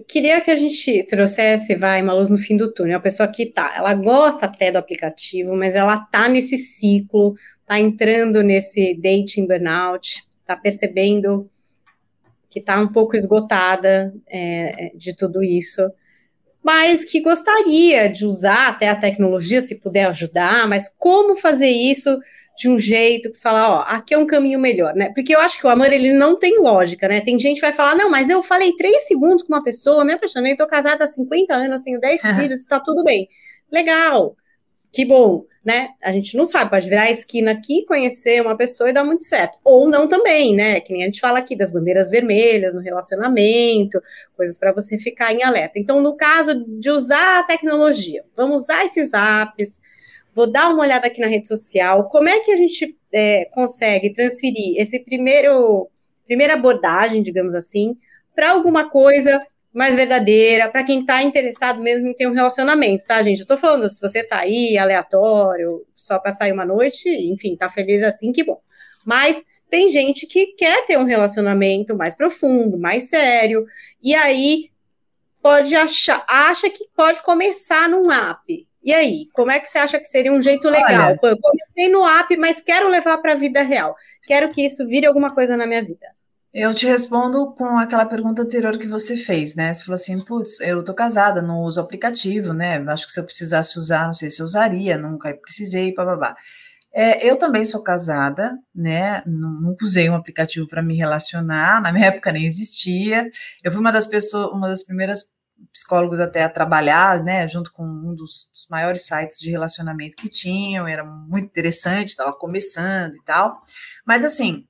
Queria que a gente trouxesse, vai, uma luz no fim do túnel. A pessoa que tá, ela gosta até do aplicativo, mas ela tá nesse ciclo, tá entrando nesse dating burnout, tá percebendo que tá um pouco esgotada é, de tudo isso, mas que gostaria de usar até a tecnologia, se puder ajudar, mas como fazer isso de um jeito que você fala, ó, aqui é um caminho melhor, né? Porque eu acho que o amor, ele não tem lógica, né? Tem gente que vai falar, não, mas eu falei três segundos com uma pessoa, me apaixonei, tô casada há 50 anos, tenho 10 uhum. filhos, tá tudo bem. Legal, que bom, né? A gente não sabe, pode virar a esquina aqui, conhecer uma pessoa e dar muito certo. Ou não também, né? Que nem a gente fala aqui das bandeiras vermelhas no relacionamento, coisas para você ficar em alerta. Então, no caso de usar a tecnologia, vamos usar esses apps, vou dar uma olhada aqui na rede social. Como é que a gente é, consegue transferir esse primeiro primeira abordagem, digamos assim, para alguma coisa mais verdadeira, para quem está interessado mesmo em ter um relacionamento, tá, gente? Eu tô falando, se você tá aí aleatório, só para sair uma noite, enfim, tá feliz assim, que bom. Mas tem gente que quer ter um relacionamento mais profundo, mais sério, e aí pode achar, acha que pode começar num app. E aí, como é que você acha que seria um jeito legal? Olha, eu comecei no app, mas quero levar para a vida real. Quero que isso vire alguma coisa na minha vida. Eu te respondo com aquela pergunta anterior que você fez, né? Você falou assim, putz, eu tô casada, não uso aplicativo, né? Acho que se eu precisasse usar, não sei se eu usaria, nunca precisei, babá. É, eu também sou casada, né? Nunca usei um aplicativo para me relacionar, na minha época nem existia. Eu fui uma das pessoas, uma das primeiras psicólogos até a trabalhar, né, junto com um dos, dos maiores sites de relacionamento que tinham, era muito interessante, estava começando e tal. Mas assim,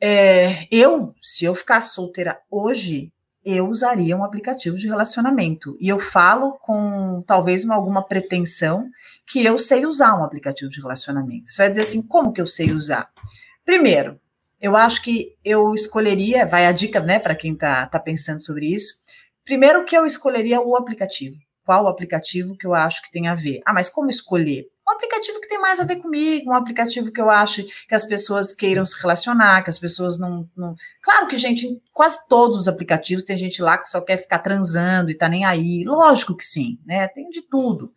é, eu, se eu ficar solteira hoje, eu usaria um aplicativo de relacionamento. E eu falo com talvez uma, alguma pretensão que eu sei usar um aplicativo de relacionamento. Você vai dizer assim, como que eu sei usar? Primeiro, eu acho que eu escolheria, vai a dica, né, para quem está tá pensando sobre isso. Primeiro que eu escolheria o aplicativo. Qual o aplicativo que eu acho que tem a ver? Ah, mas como escolher? um aplicativo que tem mais a ver comigo, um aplicativo que eu acho que as pessoas queiram se relacionar, que as pessoas não. não... Claro que, gente, quase todos os aplicativos tem gente lá que só quer ficar transando e tá nem aí. Lógico que sim, né? Tem de tudo.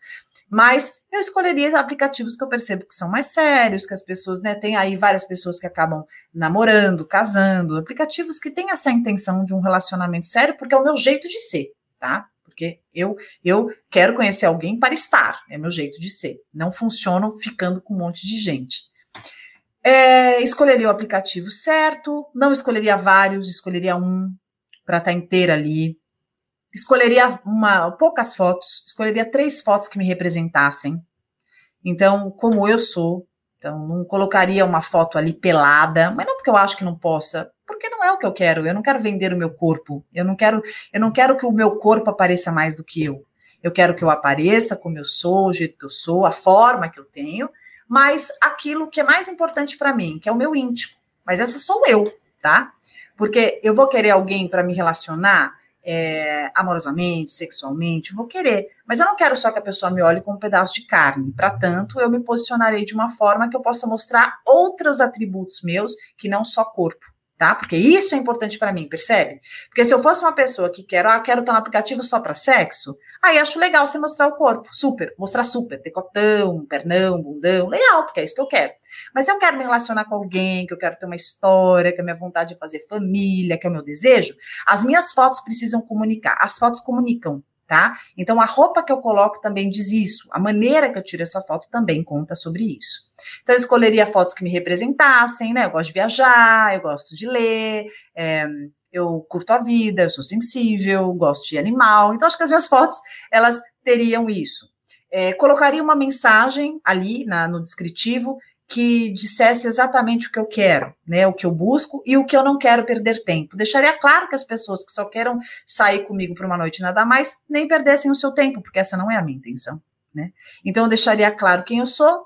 Mas eu escolheria aplicativos que eu percebo que são mais sérios, que as pessoas, né, tem aí várias pessoas que acabam namorando, casando, aplicativos que têm essa intenção de um relacionamento sério, porque é o meu jeito de ser, tá? porque eu eu quero conhecer alguém para estar, é meu jeito de ser. Não funciono ficando com um monte de gente. É, escolheria o aplicativo certo, não escolheria vários, escolheria um para estar tá inteira ali. Escolheria uma, poucas fotos, escolheria três fotos que me representassem. Então, como eu sou, então não colocaria uma foto ali pelada, mas não porque eu acho que não possa, porque não é o que eu quero. Eu não quero vender o meu corpo. Eu não quero, eu não quero que o meu corpo apareça mais do que eu. Eu quero que eu apareça como eu sou, o jeito que eu sou, a forma que eu tenho, mas aquilo que é mais importante para mim, que é o meu íntimo. Mas essa sou eu, tá? Porque eu vou querer alguém para me relacionar é, amorosamente, sexualmente, vou querer. Mas eu não quero só que a pessoa me olhe como um pedaço de carne. Para tanto, eu me posicionarei de uma forma que eu possa mostrar outros atributos meus que não só corpo tá? Porque isso é importante para mim, percebe? Porque se eu fosse uma pessoa que quero, ah, quero estar no aplicativo só para sexo, aí acho legal você mostrar o corpo, super, mostrar super, decotão, pernão, bundão, legal, porque é isso que eu quero. Mas se eu quero me relacionar com alguém, que eu quero ter uma história, que é minha vontade de fazer família, que é o meu desejo, as minhas fotos precisam comunicar. As fotos comunicam, tá? Então a roupa que eu coloco também diz isso, a maneira que eu tiro essa foto também conta sobre isso. Então eu escolheria fotos que me representassem, né? Eu gosto de viajar, eu gosto de ler, é, eu curto a vida, eu sou sensível, gosto de animal. Então acho que as minhas fotos elas teriam isso. É, colocaria uma mensagem ali na, no descritivo que dissesse exatamente o que eu quero, né, o que eu busco e o que eu não quero perder tempo. Deixaria claro que as pessoas que só queiram sair comigo por uma noite nada mais nem perdessem o seu tempo, porque essa não é a minha intenção, né? Então eu deixaria claro quem eu sou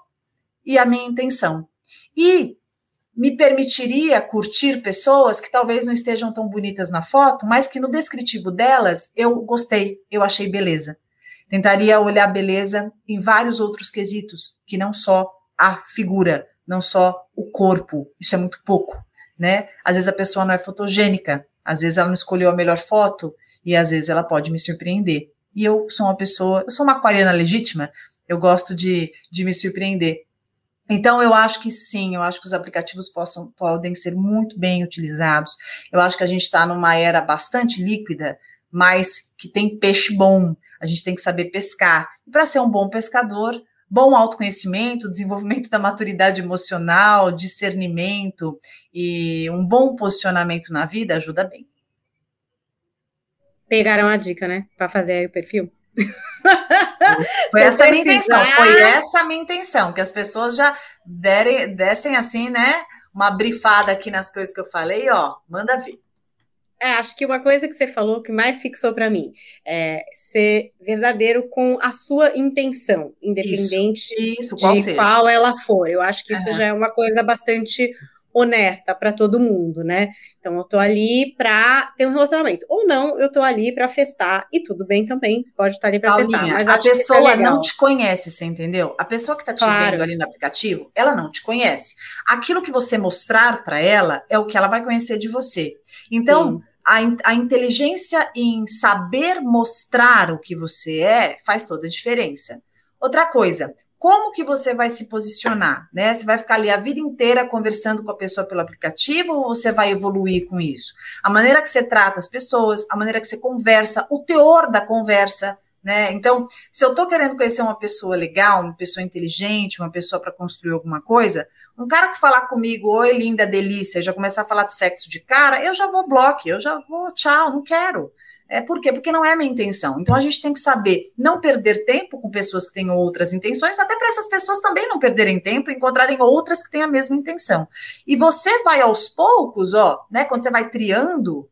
e a minha intenção. E me permitiria curtir pessoas que talvez não estejam tão bonitas na foto, mas que no descritivo delas eu gostei, eu achei beleza. Tentaria olhar beleza em vários outros quesitos, que não só a figura, não só o corpo. Isso é muito pouco, né? Às vezes a pessoa não é fotogênica, às vezes ela não escolheu a melhor foto e às vezes ela pode me surpreender. E eu sou uma pessoa, eu sou uma aquariana legítima, eu gosto de, de me surpreender. Então, eu acho que sim, eu acho que os aplicativos possam, podem ser muito bem utilizados. Eu acho que a gente está numa era bastante líquida, mas que tem peixe bom. A gente tem que saber pescar. E para ser um bom pescador, bom autoconhecimento, desenvolvimento da maturidade emocional, discernimento e um bom posicionamento na vida ajuda bem. Pegaram a dica, né? Para fazer aí o perfil? Foi essa a minha intenção, foi essa a minha intenção, que as pessoas já derem, dessem assim, né? Uma brifada aqui nas coisas que eu falei, ó, manda ver. É, acho que uma coisa que você falou que mais fixou para mim é ser verdadeiro com a sua intenção, independente isso, isso, qual de seja. qual ela for. Eu acho que isso uhum. já é uma coisa bastante honesta para todo mundo, né? Então eu tô ali para ter um relacionamento. Ou não, eu tô ali para festar e tudo bem também, pode estar ali para festar, mas a pessoa não te conhece, você entendeu? A pessoa que tá te claro. vendo ali no aplicativo, ela não te conhece. Aquilo que você mostrar para ela é o que ela vai conhecer de você. Então, Sim a, a inteligência em saber mostrar o que você é faz toda a diferença. Outra coisa, como que você vai se posicionar, né? Você vai ficar ali a vida inteira conversando com a pessoa pelo aplicativo ou você vai evoluir com isso? A maneira que você trata as pessoas, a maneira que você conversa, o teor da conversa, né? Então, se eu tô querendo conhecer uma pessoa legal, uma pessoa inteligente, uma pessoa para construir alguma coisa, um cara que falar comigo, oi, linda, delícia, já começar a falar de sexo de cara, eu já vou bloque, eu já vou, tchau, não quero. É por quê? Porque não é a minha intenção. Então a gente tem que saber não perder tempo com pessoas que têm outras intenções, até para essas pessoas também não perderem tempo e encontrarem outras que têm a mesma intenção. E você vai aos poucos, ó, né? Quando você vai triando,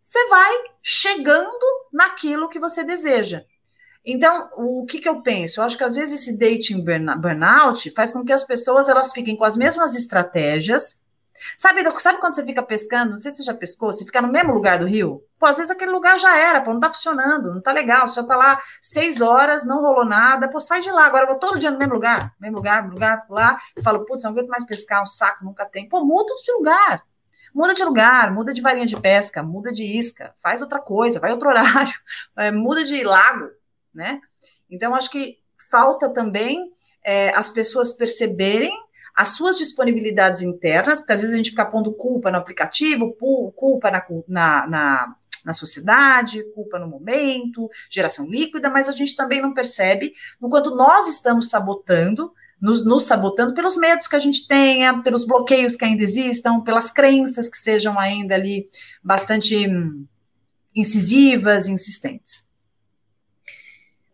você vai chegando naquilo que você deseja. Então, o que, que eu penso? Eu acho que às vezes esse dating burnout faz com que as pessoas elas fiquem com as mesmas estratégias. Sabe, sabe quando você fica pescando? Não sei se você já pescou, você fica no mesmo lugar do rio? Pô, às vezes aquele lugar já era, pô, não tá funcionando, não tá legal, você já tá lá seis horas, não rolou nada, pô, sai de lá, agora eu vou todo dia no mesmo lugar, mesmo lugar, lugar, lá, e falo, putz, não aguento mais pescar, um saco, nunca tem. Pô, muda de lugar. Muda de lugar, muda de varinha de pesca, muda de isca, faz outra coisa, vai outro horário, é, muda de lago, né? Então, acho que falta também é, as pessoas perceberem as suas disponibilidades internas, porque às vezes a gente fica pondo culpa no aplicativo, culpa na, na, na, na sociedade, culpa no momento, geração líquida, mas a gente também não percebe no quanto nós estamos sabotando nos, nos, sabotando pelos medos que a gente tenha, pelos bloqueios que ainda existam, pelas crenças que sejam ainda ali bastante hum, incisivas, insistentes.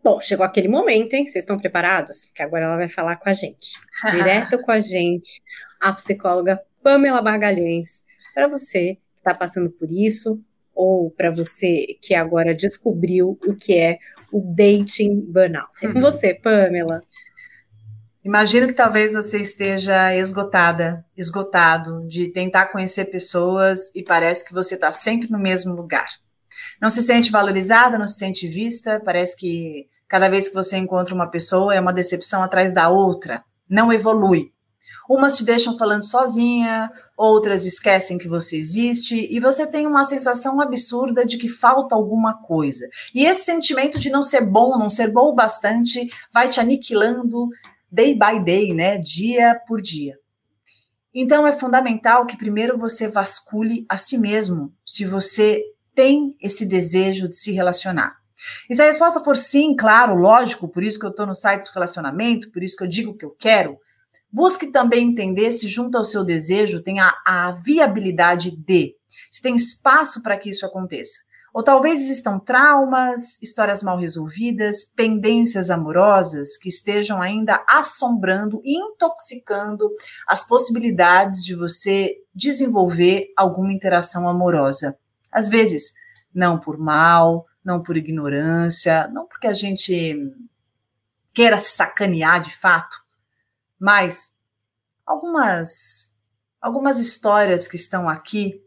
Bom, chegou aquele momento, hein? Vocês estão preparados? Que agora ela vai falar com a gente. Direto com a gente, a psicóloga Pamela Bargalhães. Para você que está passando por isso, ou para você que agora descobriu o que é o dating burnout. É com uhum. você, Pamela. Imagino que talvez você esteja esgotada, esgotado de tentar conhecer pessoas e parece que você está sempre no mesmo lugar. Não se sente valorizada, não se sente vista, parece que cada vez que você encontra uma pessoa é uma decepção atrás da outra, não evolui. Umas te deixam falando sozinha, outras esquecem que você existe e você tem uma sensação absurda de que falta alguma coisa. E esse sentimento de não ser bom, não ser bom o bastante, vai te aniquilando day by day, né? Dia por dia. Então é fundamental que primeiro você vasculhe a si mesmo, se você tem esse desejo de se relacionar. E se a resposta for sim, claro, lógico, por isso que eu estou no site do relacionamento, por isso que eu digo que eu quero, busque também entender se junto ao seu desejo tem a, a viabilidade de, se tem espaço para que isso aconteça. Ou talvez existam traumas, histórias mal resolvidas, pendências amorosas que estejam ainda assombrando e intoxicando as possibilidades de você desenvolver alguma interação amorosa. Às vezes, não por mal, não por ignorância, não porque a gente queira sacanear de fato, mas algumas algumas histórias que estão aqui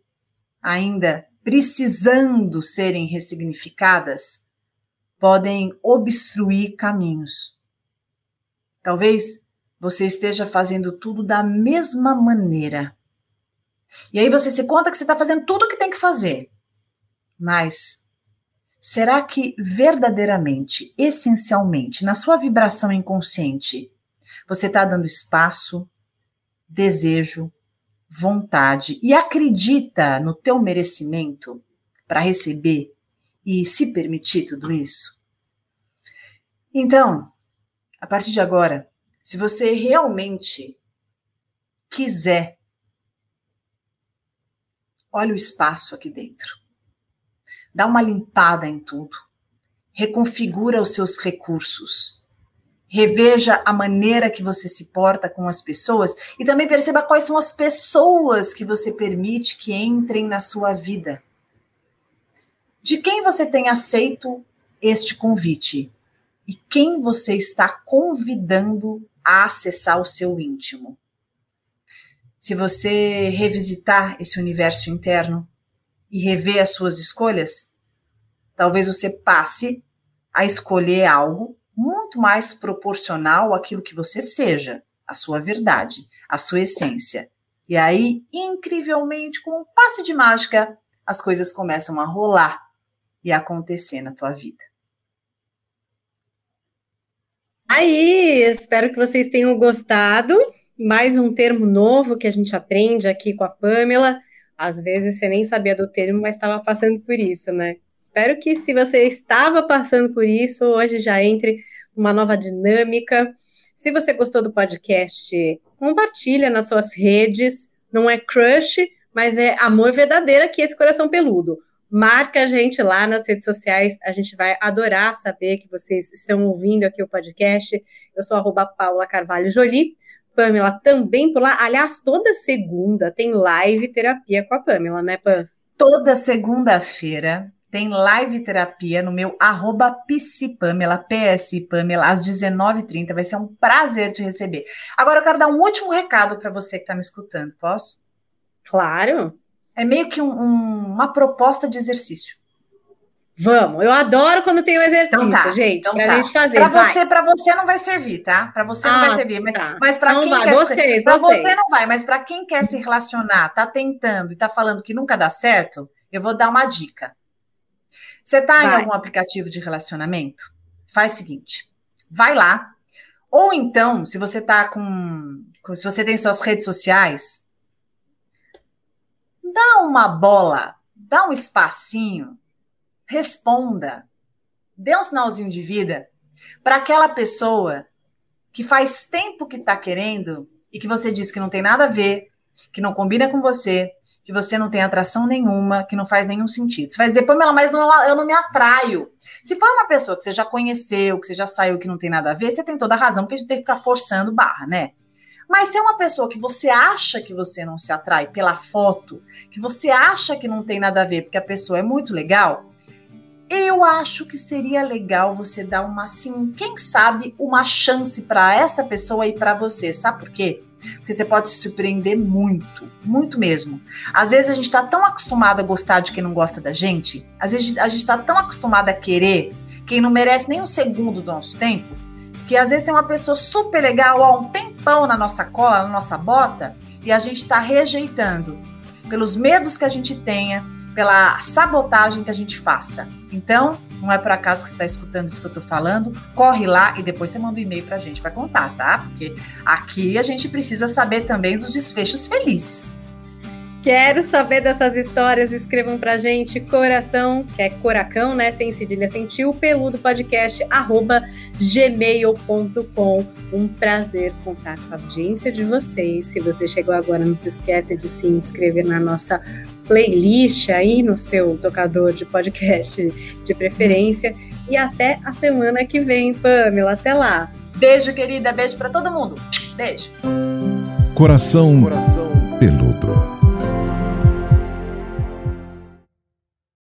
ainda precisando serem ressignificadas podem obstruir caminhos. Talvez você esteja fazendo tudo da mesma maneira. E aí você se conta que você está fazendo tudo o que tem que fazer. Mas será que verdadeiramente, essencialmente, na sua vibração inconsciente, você está dando espaço, desejo, vontade e acredita no teu merecimento para receber e se permitir tudo isso? Então, a partir de agora, se você realmente quiser, olha o espaço aqui dentro dá uma limpada em tudo, reconfigura os seus recursos, reveja a maneira que você se porta com as pessoas e também perceba quais são as pessoas que você permite que entrem na sua vida. De quem você tem aceito este convite? E quem você está convidando a acessar o seu íntimo? Se você revisitar esse universo interno e rever as suas escolhas, talvez você passe a escolher algo muito mais proporcional àquilo que você seja, a sua verdade, a sua essência. E aí, incrivelmente, com um passe de mágica, as coisas começam a rolar e a acontecer na tua vida. Aí, espero que vocês tenham gostado. Mais um termo novo que a gente aprende aqui com a Pamela. Às vezes você nem sabia do termo, mas estava passando por isso, né? Espero que se você estava passando por isso, hoje já entre uma nova dinâmica. Se você gostou do podcast, compartilha nas suas redes. Não é crush, mas é amor verdadeiro aqui, esse coração peludo. Marca a gente lá nas redes sociais, a gente vai adorar saber que vocês estão ouvindo aqui o podcast. Eu sou arroba Paula Carvalho Jolie. Pamela também por lá. Aliás, toda segunda tem live terapia com a Pamela, né, Pam? Toda segunda-feira tem live terapia no meu arroba psipamela, PSI Pamela, às 19h30. Vai ser um prazer te receber. Agora eu quero dar um último recado para você que está me escutando, posso? Claro. É meio que um, um, uma proposta de exercício. Vamos, eu adoro quando tem um exercício, então tá, gente, então pra tá. gente fazer. Para você, para você não vai servir, tá? Para você ah, não vai ah, servir, mas, tá. mas para quem vai. quer vocês, para você não vai, mas para quem quer se relacionar, tá tentando e tá falando que nunca dá certo, eu vou dar uma dica. Você tá vai. em algum aplicativo de relacionamento? Faz o seguinte, vai lá. Ou então, se você tá com, se você tem suas redes sociais, dá uma bola, dá um espacinho, responda, dê um sinalzinho de vida para aquela pessoa que faz tempo que está querendo e que você diz que não tem nada a ver, que não combina com você, que você não tem atração nenhuma, que não faz nenhum sentido. Você vai dizer, Pamela, mas não, eu não me atraio. Se for uma pessoa que você já conheceu, que você já saiu, que não tem nada a ver, você tem toda a razão, porque a gente tem que ficar forçando barra, né? Mas se é uma pessoa que você acha que você não se atrai pela foto, que você acha que não tem nada a ver porque a pessoa é muito legal, eu acho que seria legal você dar uma, assim, quem sabe, uma chance para essa pessoa e para você. Sabe por quê? Porque você pode se surpreender muito, muito mesmo. Às vezes a gente está tão acostumado a gostar de quem não gosta da gente, às vezes a gente está tão acostumado a querer quem não merece nem um segundo do nosso tempo, que às vezes tem uma pessoa super legal há um tempão na nossa cola, na nossa bota, e a gente está rejeitando pelos medos que a gente tenha, pela sabotagem que a gente faça. Então, não é por acaso que você está escutando isso que eu estou falando, corre lá e depois você manda um e-mail para a gente para contar, tá? Porque aqui a gente precisa saber também dos desfechos felizes. Quero saber dessas histórias, escrevam pra gente, coração, que é coracão, né, sem cedilha, sem tio, peludo podcast, arroba gmail.com. Um prazer contar com a audiência de vocês. Se você chegou agora, não se esquece de se inscrever na nossa playlist aí no seu tocador de podcast de preferência. E até a semana que vem, Pamela. Até lá. Beijo, querida. Beijo para todo mundo. Beijo. Coração, Coração peludo.